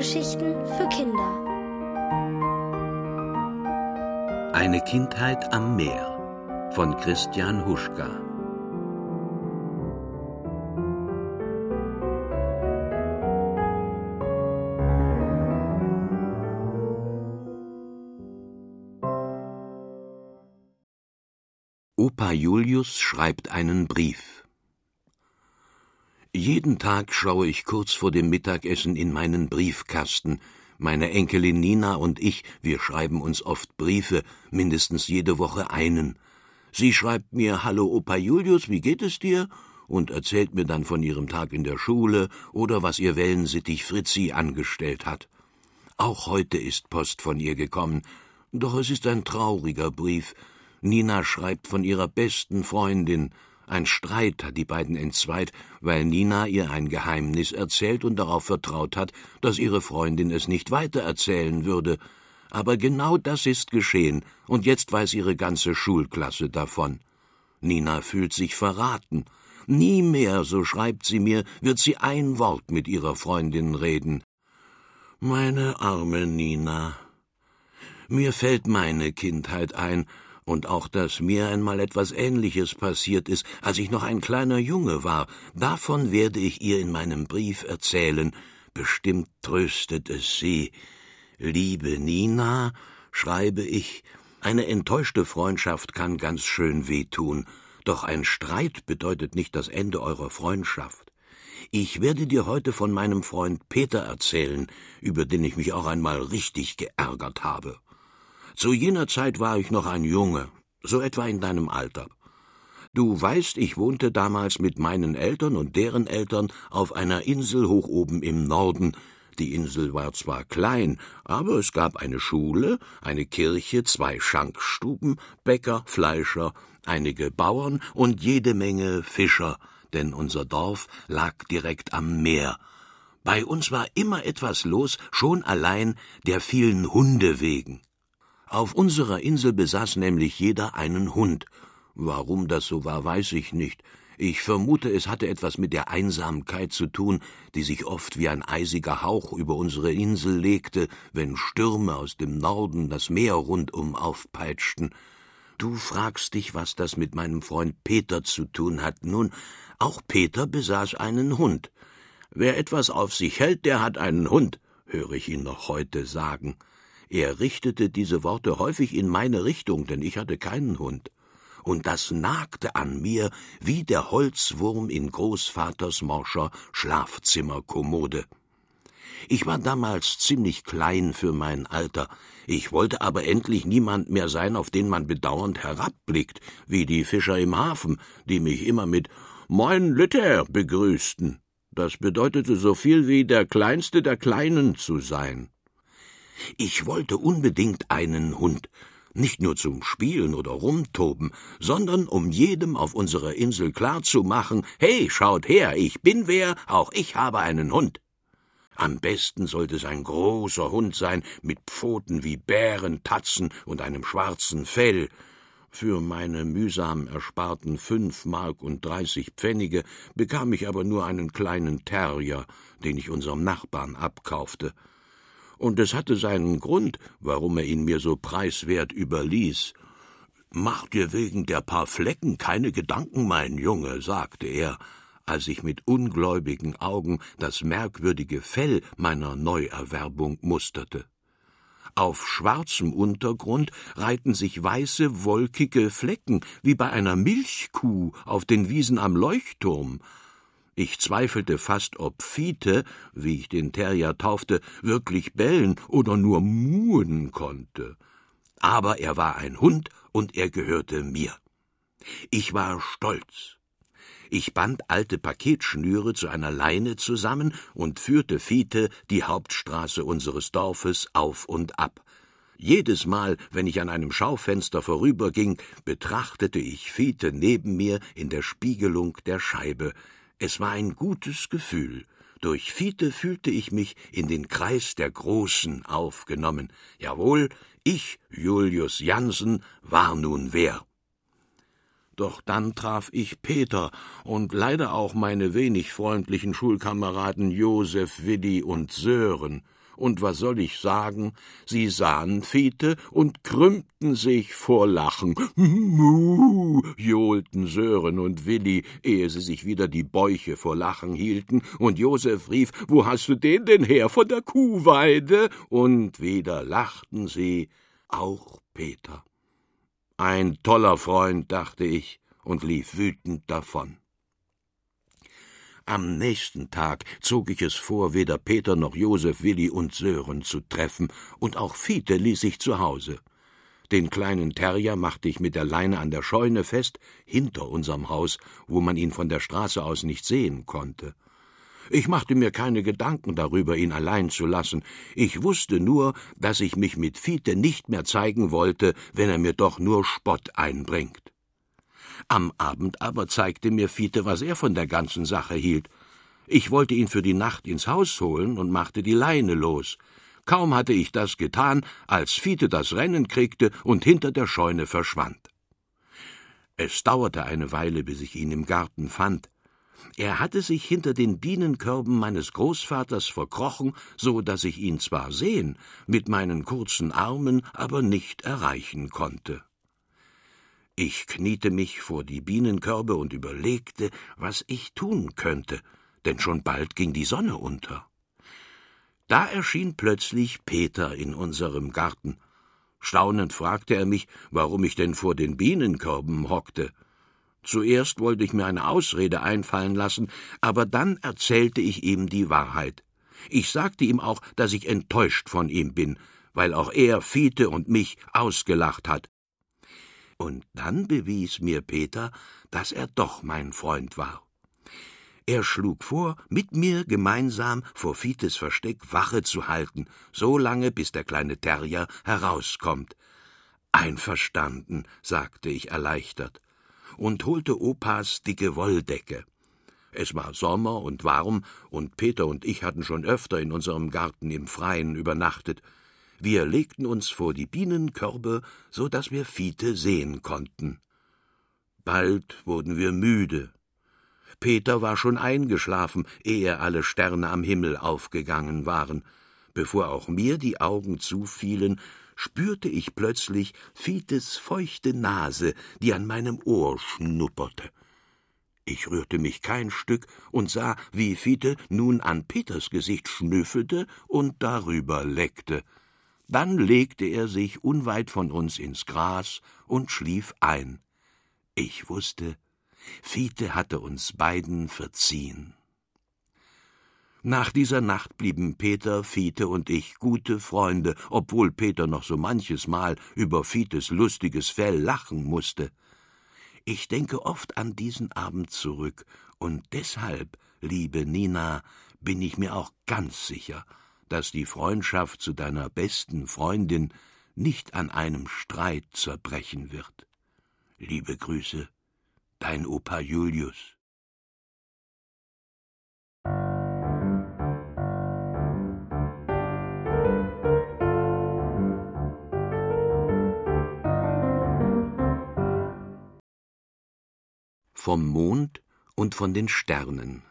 Hörgeschichten für Kinder. Eine Kindheit am Meer von Christian Huschka. Opa Julius schreibt einen Brief. Jeden Tag schaue ich kurz vor dem Mittagessen in meinen Briefkasten. Meine Enkelin Nina und ich, wir schreiben uns oft Briefe, mindestens jede Woche einen. Sie schreibt mir Hallo Opa Julius, wie geht es dir? und erzählt mir dann von ihrem Tag in der Schule oder was ihr Wellensittich Fritzi angestellt hat. Auch heute ist Post von ihr gekommen, doch es ist ein trauriger Brief. Nina schreibt von ihrer besten Freundin, ein Streit hat die beiden entzweit, weil Nina ihr ein Geheimnis erzählt und darauf vertraut hat, dass ihre Freundin es nicht weitererzählen würde. Aber genau das ist geschehen, und jetzt weiß ihre ganze Schulklasse davon. Nina fühlt sich verraten. Nie mehr, so schreibt sie mir, wird sie ein Wort mit ihrer Freundin reden. Meine arme Nina. Mir fällt meine Kindheit ein, und auch, dass mir einmal etwas Ähnliches passiert ist, als ich noch ein kleiner Junge war, davon werde ich ihr in meinem Brief erzählen. Bestimmt tröstet es sie. Liebe Nina, schreibe ich, eine enttäuschte Freundschaft kann ganz schön wehtun, doch ein Streit bedeutet nicht das Ende eurer Freundschaft. Ich werde dir heute von meinem Freund Peter erzählen, über den ich mich auch einmal richtig geärgert habe. Zu jener Zeit war ich noch ein Junge, so etwa in deinem Alter. Du weißt, ich wohnte damals mit meinen Eltern und deren Eltern auf einer Insel hoch oben im Norden. Die Insel war zwar klein, aber es gab eine Schule, eine Kirche, zwei Schankstuben, Bäcker, Fleischer, einige Bauern und jede Menge Fischer, denn unser Dorf lag direkt am Meer. Bei uns war immer etwas los, schon allein der vielen Hunde wegen. Auf unserer Insel besaß nämlich jeder einen Hund. Warum das so war, weiß ich nicht. Ich vermute, es hatte etwas mit der Einsamkeit zu tun, die sich oft wie ein eisiger Hauch über unsere Insel legte, wenn Stürme aus dem Norden das Meer rundum aufpeitschten. Du fragst dich, was das mit meinem Freund Peter zu tun hat. Nun, auch Peter besaß einen Hund. Wer etwas auf sich hält, der hat einen Hund, höre ich ihn noch heute sagen. Er richtete diese Worte häufig in meine Richtung, denn ich hatte keinen Hund. Und das nagte an mir wie der Holzwurm in Großvaters morscher Schlafzimmerkommode. Ich war damals ziemlich klein für mein Alter, ich wollte aber endlich niemand mehr sein, auf den man bedauernd herabblickt, wie die Fischer im Hafen, die mich immer mit Moin Lütter begrüßten. Das bedeutete so viel wie der Kleinste der Kleinen zu sein. Ich wollte unbedingt einen Hund, nicht nur zum Spielen oder Rumtoben, sondern um jedem auf unserer Insel klarzumachen, hey, schaut her, ich bin wer, auch ich habe einen Hund. Am besten sollte es ein großer Hund sein, mit Pfoten wie Bären, Tatzen und einem schwarzen Fell. Für meine mühsam ersparten fünf Mark und dreißig Pfennige bekam ich aber nur einen kleinen Terrier, den ich unserem Nachbarn abkaufte und es hatte seinen Grund, warum er ihn mir so preiswert überließ. Mach dir wegen der paar Flecken keine Gedanken, mein Junge, sagte er, als ich mit ungläubigen Augen das merkwürdige Fell meiner Neuerwerbung musterte. Auf schwarzem Untergrund reihten sich weiße, wolkige Flecken, wie bei einer Milchkuh auf den Wiesen am Leuchtturm, ich zweifelte fast, ob Fiete, wie ich den Terrier taufte, wirklich bellen oder nur muhen konnte. Aber er war ein Hund und er gehörte mir. Ich war stolz. Ich band alte Paketschnüre zu einer Leine zusammen und führte Fiete die Hauptstraße unseres Dorfes auf und ab. Jedes Mal, wenn ich an einem Schaufenster vorüberging, betrachtete ich Fiete neben mir in der Spiegelung der Scheibe. Es war ein gutes Gefühl. Durch Fiete fühlte ich mich in den Kreis der Großen aufgenommen. Jawohl, ich, Julius Jansen, war nun wer. Doch dann traf ich Peter und leider auch meine wenig freundlichen Schulkameraden Josef, Widdi und Sören. Und was soll ich sagen? Sie sahen Fiete und krümmten sich vor Lachen. Muh, johlten Sören und Willi, ehe sie sich wieder die Bäuche vor Lachen hielten, und Josef rief, wo hast du den denn her, von der Kuhweide? Und wieder lachten sie, auch Peter. Ein toller Freund, dachte ich und lief wütend davon. Am nächsten Tag zog ich es vor, weder Peter noch Josef, Willi und Sören zu treffen, und auch Fiete ließ ich zu Hause. Den kleinen Terrier machte ich mit der Leine an der Scheune fest, hinter unserem Haus, wo man ihn von der Straße aus nicht sehen konnte. Ich machte mir keine Gedanken darüber, ihn allein zu lassen. Ich wusste nur, dass ich mich mit Fiete nicht mehr zeigen wollte, wenn er mir doch nur Spott einbringt. Am Abend aber zeigte mir Fiete, was er von der ganzen Sache hielt. Ich wollte ihn für die Nacht ins Haus holen und machte die Leine los. Kaum hatte ich das getan, als Fiete das Rennen kriegte und hinter der Scheune verschwand. Es dauerte eine Weile, bis ich ihn im Garten fand. Er hatte sich hinter den Bienenkörben meines Großvaters verkrochen, so dass ich ihn zwar sehen, mit meinen kurzen Armen aber nicht erreichen konnte. Ich kniete mich vor die Bienenkörbe und überlegte, was ich tun könnte, denn schon bald ging die Sonne unter. Da erschien plötzlich Peter in unserem Garten. Staunend fragte er mich, warum ich denn vor den Bienenkörben hockte. Zuerst wollte ich mir eine Ausrede einfallen lassen, aber dann erzählte ich ihm die Wahrheit. Ich sagte ihm auch, dass ich enttäuscht von ihm bin, weil auch er Fiete und mich ausgelacht hat, und dann bewies mir Peter, dass er doch mein Freund war. Er schlug vor, mit mir gemeinsam vor Fites Versteck Wache zu halten, so lange, bis der kleine Terrier herauskommt. Einverstanden, sagte ich erleichtert, und holte Opas dicke Wolldecke. Es war Sommer und warm, und Peter und ich hatten schon öfter in unserem Garten im Freien übernachtet. Wir legten uns vor die Bienenkörbe, so dass wir Fiete sehen konnten. Bald wurden wir müde. Peter war schon eingeschlafen, ehe alle Sterne am Himmel aufgegangen waren. Bevor auch mir die Augen zufielen, spürte ich plötzlich Fietes feuchte Nase, die an meinem Ohr schnupperte. Ich rührte mich kein Stück und sah, wie Fiete nun an Peters Gesicht schnüffelte und darüber leckte. Dann legte er sich unweit von uns ins Gras und schlief ein. Ich wusste, Fiete hatte uns beiden verziehen. Nach dieser Nacht blieben Peter, Fiete und ich gute Freunde, obwohl Peter noch so manches Mal über Fietes lustiges Fell lachen musste. Ich denke oft an diesen Abend zurück, und deshalb, liebe Nina, bin ich mir auch ganz sicher, dass die Freundschaft zu deiner besten Freundin nicht an einem Streit zerbrechen wird. Liebe Grüße, dein Opa Julius. Vom Mond und von den Sternen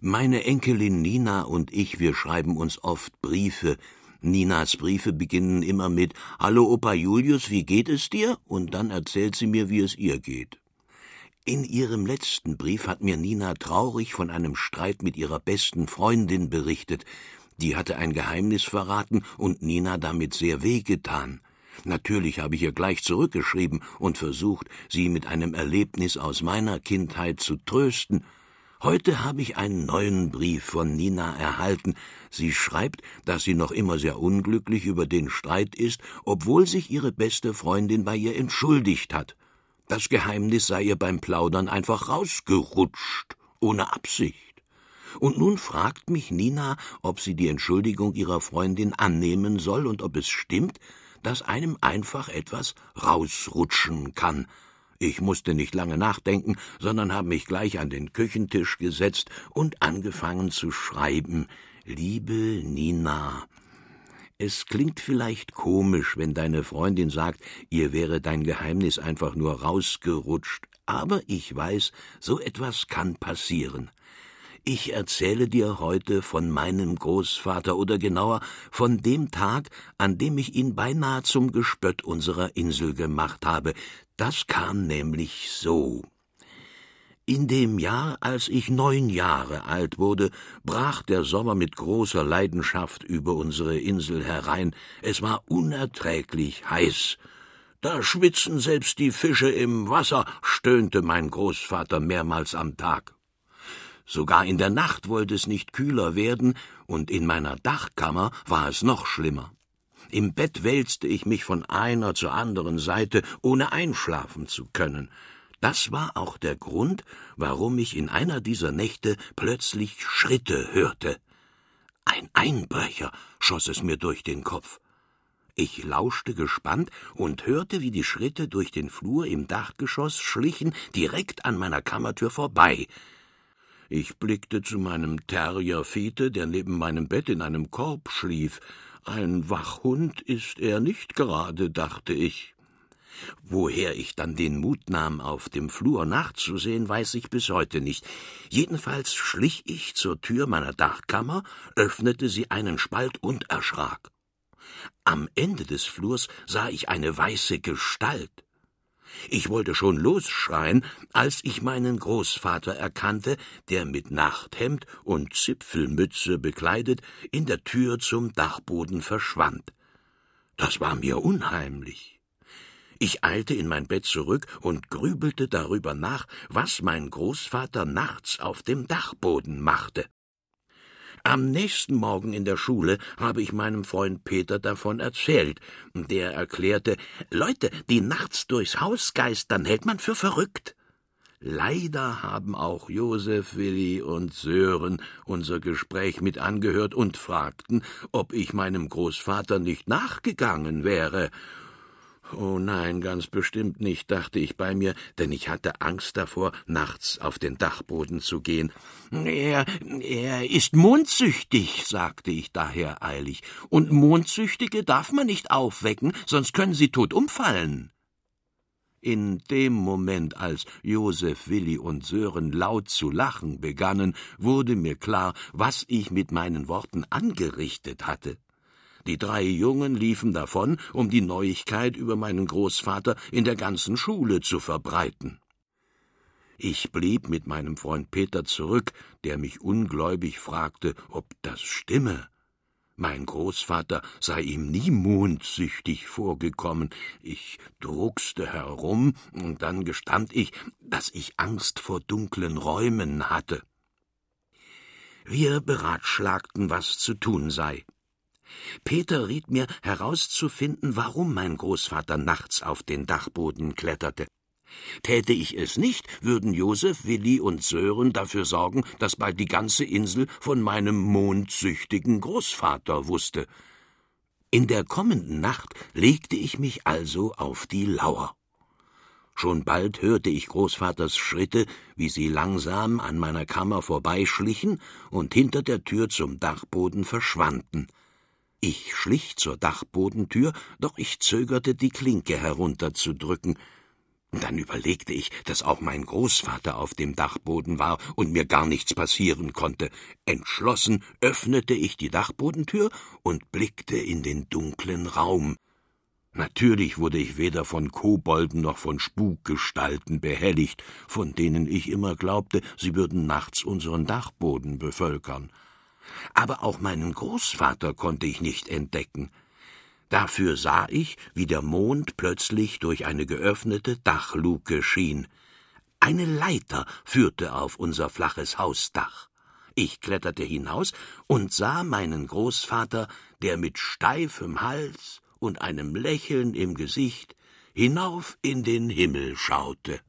meine Enkelin Nina und ich, wir schreiben uns oft Briefe. Ninas Briefe beginnen immer mit Hallo Opa Julius, wie geht es dir? Und dann erzählt sie mir, wie es ihr geht. In ihrem letzten Brief hat mir Nina traurig von einem Streit mit ihrer besten Freundin berichtet. Die hatte ein Geheimnis verraten und Nina damit sehr wehgetan. Natürlich habe ich ihr gleich zurückgeschrieben und versucht, sie mit einem Erlebnis aus meiner Kindheit zu trösten, Heute habe ich einen neuen Brief von Nina erhalten. Sie schreibt, dass sie noch immer sehr unglücklich über den Streit ist, obwohl sich ihre beste Freundin bei ihr entschuldigt hat. Das Geheimnis sei ihr beim Plaudern einfach rausgerutscht, ohne Absicht. Und nun fragt mich Nina, ob sie die Entschuldigung ihrer Freundin annehmen soll und ob es stimmt, dass einem einfach etwas rausrutschen kann, ich musste nicht lange nachdenken, sondern habe mich gleich an den Küchentisch gesetzt und angefangen zu schreiben. Liebe Nina, es klingt vielleicht komisch, wenn deine Freundin sagt, ihr wäre dein Geheimnis einfach nur rausgerutscht, aber ich weiß, so etwas kann passieren. Ich erzähle dir heute von meinem Großvater oder genauer von dem Tag, an dem ich ihn beinahe zum Gespött unserer Insel gemacht habe. Das kam nämlich so. In dem Jahr, als ich neun Jahre alt wurde, brach der Sommer mit großer Leidenschaft über unsere Insel herein. Es war unerträglich heiß. Da schwitzen selbst die Fische im Wasser, stöhnte mein Großvater mehrmals am Tag. Sogar in der Nacht wollte es nicht kühler werden, und in meiner Dachkammer war es noch schlimmer. Im Bett wälzte ich mich von einer zur anderen Seite, ohne einschlafen zu können. Das war auch der Grund, warum ich in einer dieser Nächte plötzlich Schritte hörte. Ein Einbrecher schoss es mir durch den Kopf. Ich lauschte gespannt und hörte, wie die Schritte durch den Flur im Dachgeschoss schlichen, direkt an meiner Kammertür vorbei. Ich blickte zu meinem Terrier Fiete, der neben meinem Bett in einem Korb schlief. Ein Wachhund ist er nicht gerade, dachte ich. Woher ich dann den Mut nahm, auf dem Flur nachzusehen, weiß ich bis heute nicht. Jedenfalls schlich ich zur Tür meiner Dachkammer, öffnete sie einen Spalt und erschrak. Am Ende des Flurs sah ich eine weiße Gestalt. Ich wollte schon losschreien, als ich meinen Großvater erkannte, der mit Nachthemd und Zipfelmütze bekleidet in der Tür zum Dachboden verschwand. Das war mir unheimlich. Ich eilte in mein Bett zurück und grübelte darüber nach, was mein Großvater nachts auf dem Dachboden machte. Am nächsten Morgen in der Schule habe ich meinem Freund Peter davon erzählt. Der erklärte, Leute, die nachts durchs Haus geistern, hält man für verrückt. Leider haben auch Josef, Willi und Sören unser Gespräch mit angehört und fragten, ob ich meinem Großvater nicht nachgegangen wäre. Oh nein, ganz bestimmt nicht, dachte ich bei mir, denn ich hatte Angst davor, nachts auf den Dachboden zu gehen. Er, er ist mondsüchtig, sagte ich daher eilig, und Mondsüchtige darf man nicht aufwecken, sonst können sie tot umfallen. In dem Moment, als Josef, Willi und Sören laut zu lachen begannen, wurde mir klar, was ich mit meinen Worten angerichtet hatte. Die drei Jungen liefen davon, um die Neuigkeit über meinen Großvater in der ganzen Schule zu verbreiten. Ich blieb mit meinem Freund Peter zurück, der mich ungläubig fragte, ob das stimme. Mein Großvater sei ihm nie mondsüchtig vorgekommen. Ich druckste herum, und dann gestand ich, dass ich Angst vor dunklen Räumen hatte. Wir beratschlagten, was zu tun sei. Peter riet mir herauszufinden, warum mein Großvater nachts auf den Dachboden kletterte. Täte ich es nicht, würden Josef, Willi und Sören dafür sorgen, dass bald die ganze Insel von meinem mondsüchtigen Großvater wusste. In der kommenden Nacht legte ich mich also auf die Lauer. Schon bald hörte ich Großvaters Schritte, wie sie langsam an meiner Kammer vorbeischlichen und hinter der Tür zum Dachboden verschwanden. Ich schlich zur Dachbodentür, doch ich zögerte, die Klinke herunterzudrücken. Dann überlegte ich, dass auch mein Großvater auf dem Dachboden war und mir gar nichts passieren konnte. Entschlossen öffnete ich die Dachbodentür und blickte in den dunklen Raum. Natürlich wurde ich weder von Kobolden noch von Spukgestalten behelligt, von denen ich immer glaubte, sie würden nachts unseren Dachboden bevölkern aber auch meinen Großvater konnte ich nicht entdecken. Dafür sah ich, wie der Mond plötzlich durch eine geöffnete Dachluke schien. Eine Leiter führte auf unser flaches Hausdach. Ich kletterte hinaus und sah meinen Großvater, der mit steifem Hals und einem Lächeln im Gesicht hinauf in den Himmel schaute.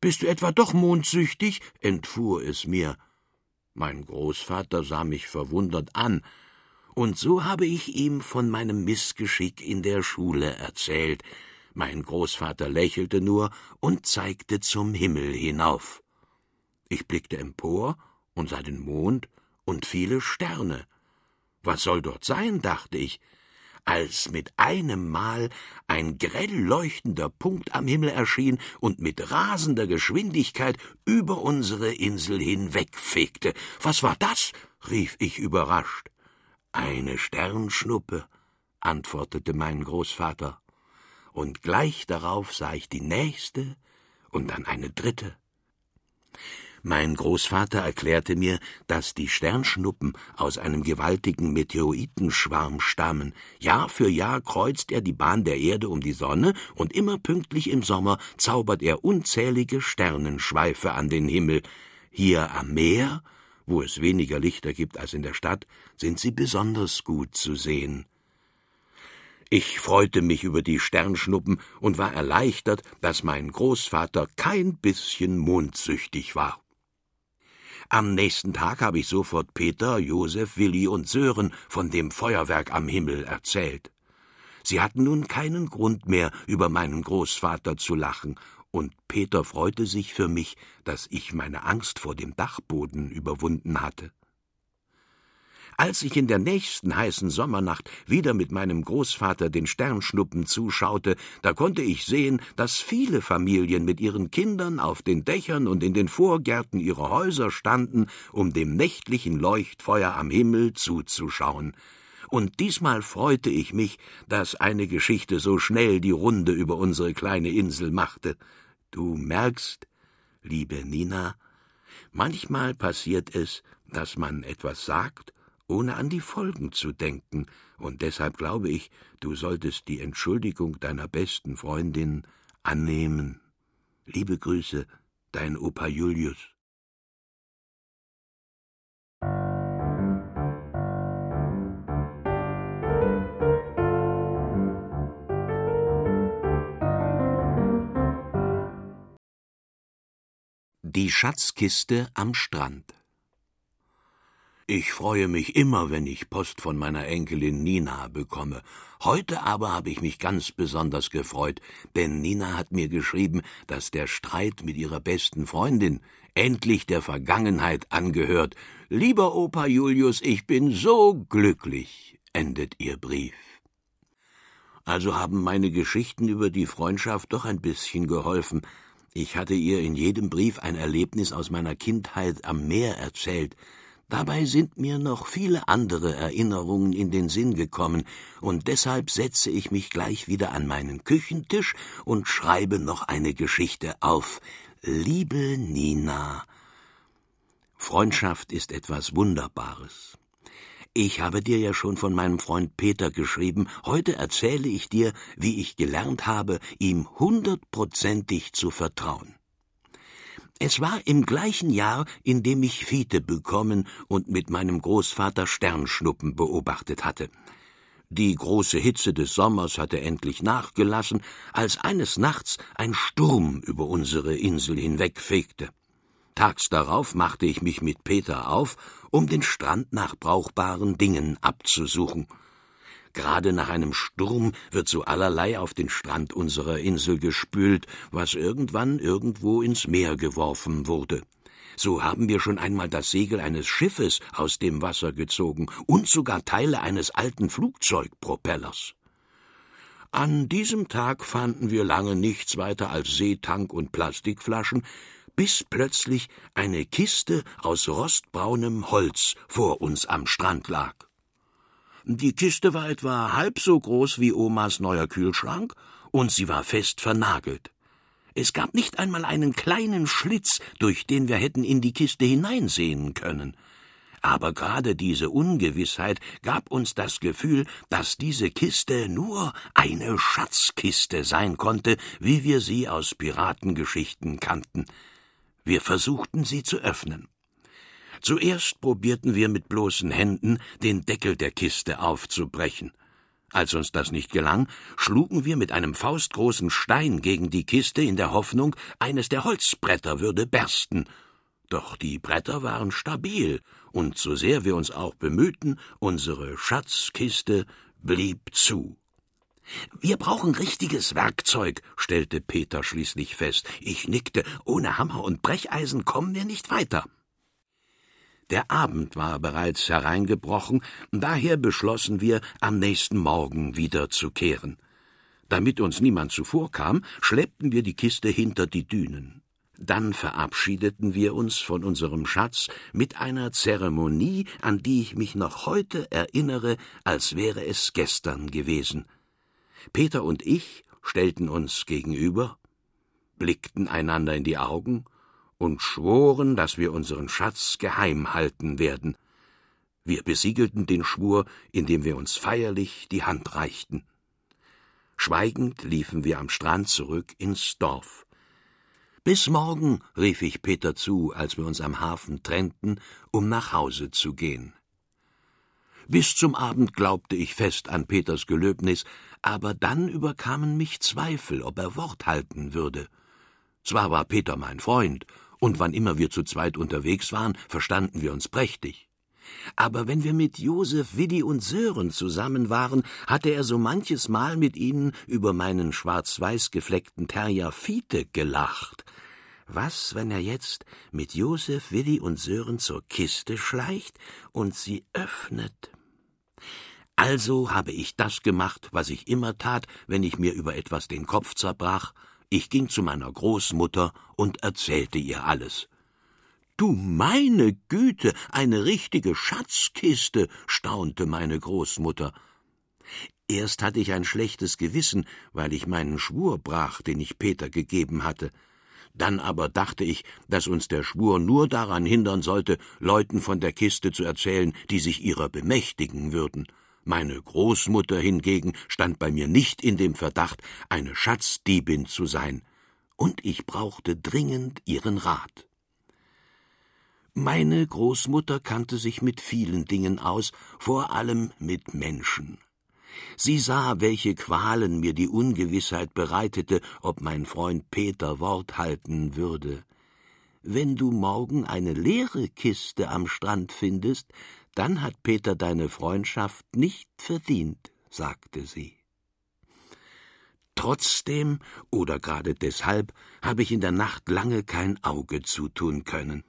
Bist du etwa doch mondsüchtig? entfuhr es mir. Mein Großvater sah mich verwundert an, und so habe ich ihm von meinem Missgeschick in der Schule erzählt. Mein Großvater lächelte nur und zeigte zum Himmel hinauf. Ich blickte empor und sah den Mond und viele Sterne. Was soll dort sein, dachte ich. Als mit einem Mal ein grell leuchtender Punkt am Himmel erschien und mit rasender Geschwindigkeit über unsere Insel hinwegfegte. Was war das? rief ich überrascht. Eine Sternschnuppe, antwortete mein Großvater. Und gleich darauf sah ich die nächste und dann eine dritte. Mein Großvater erklärte mir, dass die Sternschnuppen aus einem gewaltigen Meteoritenschwarm stammen. Jahr für Jahr kreuzt er die Bahn der Erde um die Sonne, und immer pünktlich im Sommer zaubert er unzählige Sternenschweife an den Himmel. Hier am Meer, wo es weniger Lichter gibt als in der Stadt, sind sie besonders gut zu sehen. Ich freute mich über die Sternschnuppen und war erleichtert, dass mein Großvater kein bisschen mondsüchtig war. Am nächsten Tag habe ich sofort Peter, Josef, Willi und Sören von dem Feuerwerk am Himmel erzählt. Sie hatten nun keinen Grund mehr, über meinen Großvater zu lachen, und Peter freute sich für mich, dass ich meine Angst vor dem Dachboden überwunden hatte. Als ich in der nächsten heißen Sommernacht wieder mit meinem Großvater den Sternschnuppen zuschaute, da konnte ich sehen, dass viele Familien mit ihren Kindern auf den Dächern und in den Vorgärten ihrer Häuser standen, um dem nächtlichen Leuchtfeuer am Himmel zuzuschauen. Und diesmal freute ich mich, dass eine Geschichte so schnell die Runde über unsere kleine Insel machte. Du merkst, liebe Nina, manchmal passiert es, dass man etwas sagt ohne an die Folgen zu denken, und deshalb glaube ich, du solltest die Entschuldigung deiner besten Freundin annehmen. Liebe Grüße, dein Opa Julius. Die Schatzkiste am Strand ich freue mich immer, wenn ich Post von meiner Enkelin Nina bekomme. Heute aber habe ich mich ganz besonders gefreut, denn Nina hat mir geschrieben, dass der Streit mit ihrer besten Freundin endlich der Vergangenheit angehört. Lieber Opa Julius, ich bin so glücklich, endet ihr Brief. Also haben meine Geschichten über die Freundschaft doch ein bisschen geholfen. Ich hatte ihr in jedem Brief ein Erlebnis aus meiner Kindheit am Meer erzählt, Dabei sind mir noch viele andere Erinnerungen in den Sinn gekommen, und deshalb setze ich mich gleich wieder an meinen Küchentisch und schreibe noch eine Geschichte auf. Liebe Nina, Freundschaft ist etwas Wunderbares. Ich habe dir ja schon von meinem Freund Peter geschrieben, heute erzähle ich dir, wie ich gelernt habe, ihm hundertprozentig zu vertrauen. Es war im gleichen Jahr, in dem ich Fiete bekommen und mit meinem Großvater Sternschnuppen beobachtet hatte. Die große Hitze des Sommers hatte endlich nachgelassen, als eines Nachts ein Sturm über unsere Insel hinwegfegte. Tags darauf machte ich mich mit Peter auf, um den Strand nach brauchbaren Dingen abzusuchen. Gerade nach einem Sturm wird so allerlei auf den Strand unserer Insel gespült, was irgendwann irgendwo ins Meer geworfen wurde. So haben wir schon einmal das Segel eines Schiffes aus dem Wasser gezogen und sogar Teile eines alten Flugzeugpropellers. An diesem Tag fanden wir lange nichts weiter als Seetank und Plastikflaschen, bis plötzlich eine Kiste aus rostbraunem Holz vor uns am Strand lag. Die Kiste war etwa halb so groß wie Omas neuer Kühlschrank, und sie war fest vernagelt. Es gab nicht einmal einen kleinen Schlitz, durch den wir hätten in die Kiste hineinsehen können. Aber gerade diese Ungewissheit gab uns das Gefühl, dass diese Kiste nur eine Schatzkiste sein konnte, wie wir sie aus Piratengeschichten kannten. Wir versuchten sie zu öffnen. Zuerst probierten wir mit bloßen Händen, den Deckel der Kiste aufzubrechen. Als uns das nicht gelang, schlugen wir mit einem faustgroßen Stein gegen die Kiste in der Hoffnung, eines der Holzbretter würde bersten. Doch die Bretter waren stabil, und so sehr wir uns auch bemühten, unsere Schatzkiste blieb zu. Wir brauchen richtiges Werkzeug, stellte Peter schließlich fest. Ich nickte, ohne Hammer und Brecheisen kommen wir nicht weiter. Der Abend war bereits hereingebrochen, daher beschlossen wir, am nächsten Morgen wiederzukehren. Damit uns niemand zuvorkam, schleppten wir die Kiste hinter die Dünen. Dann verabschiedeten wir uns von unserem Schatz mit einer Zeremonie, an die ich mich noch heute erinnere, als wäre es gestern gewesen. Peter und ich stellten uns gegenüber, blickten einander in die Augen und schworen, dass wir unseren Schatz geheim halten werden. Wir besiegelten den Schwur, indem wir uns feierlich die Hand reichten. Schweigend liefen wir am Strand zurück ins Dorf. Bis morgen, rief ich Peter zu, als wir uns am Hafen trennten, um nach Hause zu gehen. Bis zum Abend glaubte ich fest an Peters Gelöbnis, aber dann überkamen mich Zweifel, ob er Wort halten würde. Zwar war Peter mein Freund, und wann immer wir zu zweit unterwegs waren, verstanden wir uns prächtig. Aber wenn wir mit Josef, Widdi und Sören zusammen waren, hatte er so manches Mal mit ihnen über meinen schwarz-weiß gefleckten Terrier Fiete gelacht. Was, wenn er jetzt mit Josef, Widdi und Sören zur Kiste schleicht und sie öffnet? Also habe ich das gemacht, was ich immer tat, wenn ich mir über etwas den Kopf zerbrach. Ich ging zu meiner Großmutter und erzählte ihr alles. Du meine Güte, eine richtige Schatzkiste, staunte meine Großmutter. Erst hatte ich ein schlechtes Gewissen, weil ich meinen Schwur brach, den ich Peter gegeben hatte. Dann aber dachte ich, dass uns der Schwur nur daran hindern sollte, Leuten von der Kiste zu erzählen, die sich ihrer bemächtigen würden. Meine Großmutter hingegen stand bei mir nicht in dem Verdacht, eine Schatzdiebin zu sein, und ich brauchte dringend ihren Rat. Meine Großmutter kannte sich mit vielen Dingen aus, vor allem mit Menschen. Sie sah, welche Qualen mir die Ungewissheit bereitete, ob mein Freund Peter Wort halten würde. Wenn du morgen eine leere Kiste am Strand findest, dann hat Peter deine Freundschaft nicht verdient, sagte sie. Trotzdem oder gerade deshalb habe ich in der Nacht lange kein Auge zutun können.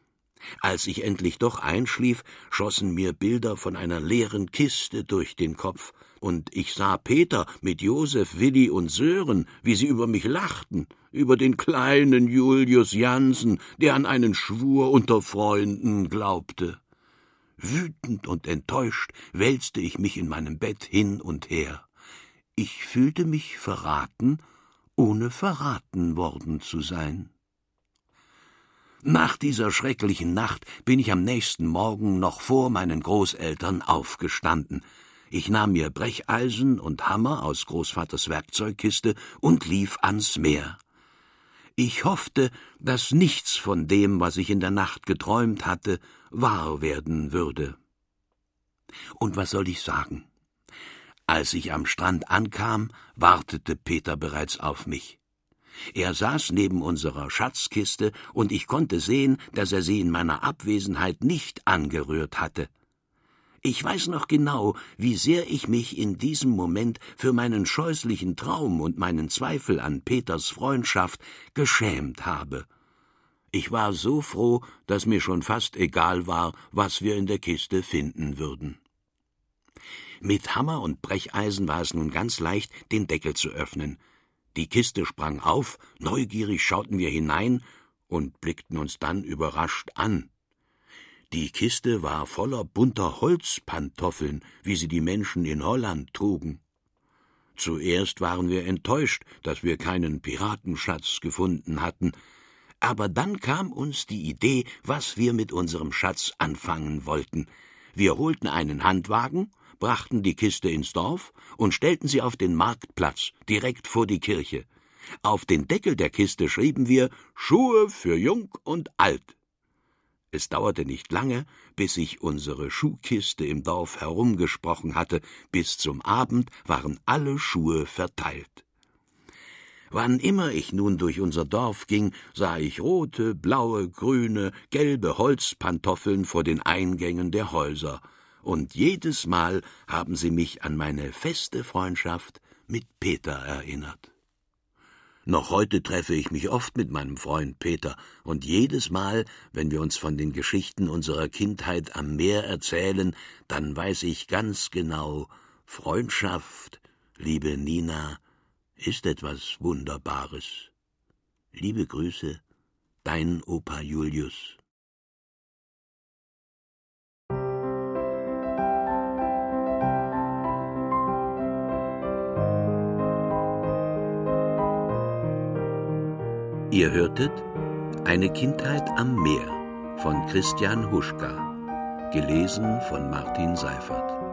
Als ich endlich doch einschlief, schossen mir Bilder von einer leeren Kiste durch den Kopf, und ich sah Peter mit Josef, Willi und Sören, wie sie über mich lachten, über den kleinen Julius Jansen, der an einen Schwur unter Freunden glaubte. Wütend und enttäuscht wälzte ich mich in meinem Bett hin und her. Ich fühlte mich verraten, ohne verraten worden zu sein. Nach dieser schrecklichen Nacht bin ich am nächsten Morgen noch vor meinen Großeltern aufgestanden. Ich nahm mir Brecheisen und Hammer aus Großvaters Werkzeugkiste und lief ans Meer. Ich hoffte, dass nichts von dem, was ich in der Nacht geträumt hatte, wahr werden würde. Und was soll ich sagen? Als ich am Strand ankam, wartete Peter bereits auf mich. Er saß neben unserer Schatzkiste, und ich konnte sehen, dass er sie in meiner Abwesenheit nicht angerührt hatte. Ich weiß noch genau, wie sehr ich mich in diesem Moment für meinen scheußlichen Traum und meinen Zweifel an Peters Freundschaft geschämt habe. Ich war so froh, dass mir schon fast egal war, was wir in der Kiste finden würden. Mit Hammer und Brecheisen war es nun ganz leicht, den Deckel zu öffnen. Die Kiste sprang auf, neugierig schauten wir hinein und blickten uns dann überrascht an. Die Kiste war voller bunter Holzpantoffeln, wie sie die Menschen in Holland trugen. Zuerst waren wir enttäuscht, dass wir keinen Piratenschatz gefunden hatten, aber dann kam uns die Idee, was wir mit unserem Schatz anfangen wollten. Wir holten einen Handwagen brachten die Kiste ins Dorf und stellten sie auf den Marktplatz, direkt vor die Kirche. Auf den Deckel der Kiste schrieben wir Schuhe für Jung und Alt. Es dauerte nicht lange, bis sich unsere Schuhkiste im Dorf herumgesprochen hatte, bis zum Abend waren alle Schuhe verteilt. Wann immer ich nun durch unser Dorf ging, sah ich rote, blaue, grüne, gelbe Holzpantoffeln vor den Eingängen der Häuser, und jedes Mal haben sie mich an meine feste Freundschaft mit Peter erinnert. Noch heute treffe ich mich oft mit meinem Freund Peter, und jedes Mal, wenn wir uns von den Geschichten unserer Kindheit am Meer erzählen, dann weiß ich ganz genau, Freundschaft, liebe Nina, ist etwas Wunderbares. Liebe Grüße, dein Opa Julius. Ihr hörtet Eine Kindheit am Meer von Christian Huschka, gelesen von Martin Seifert.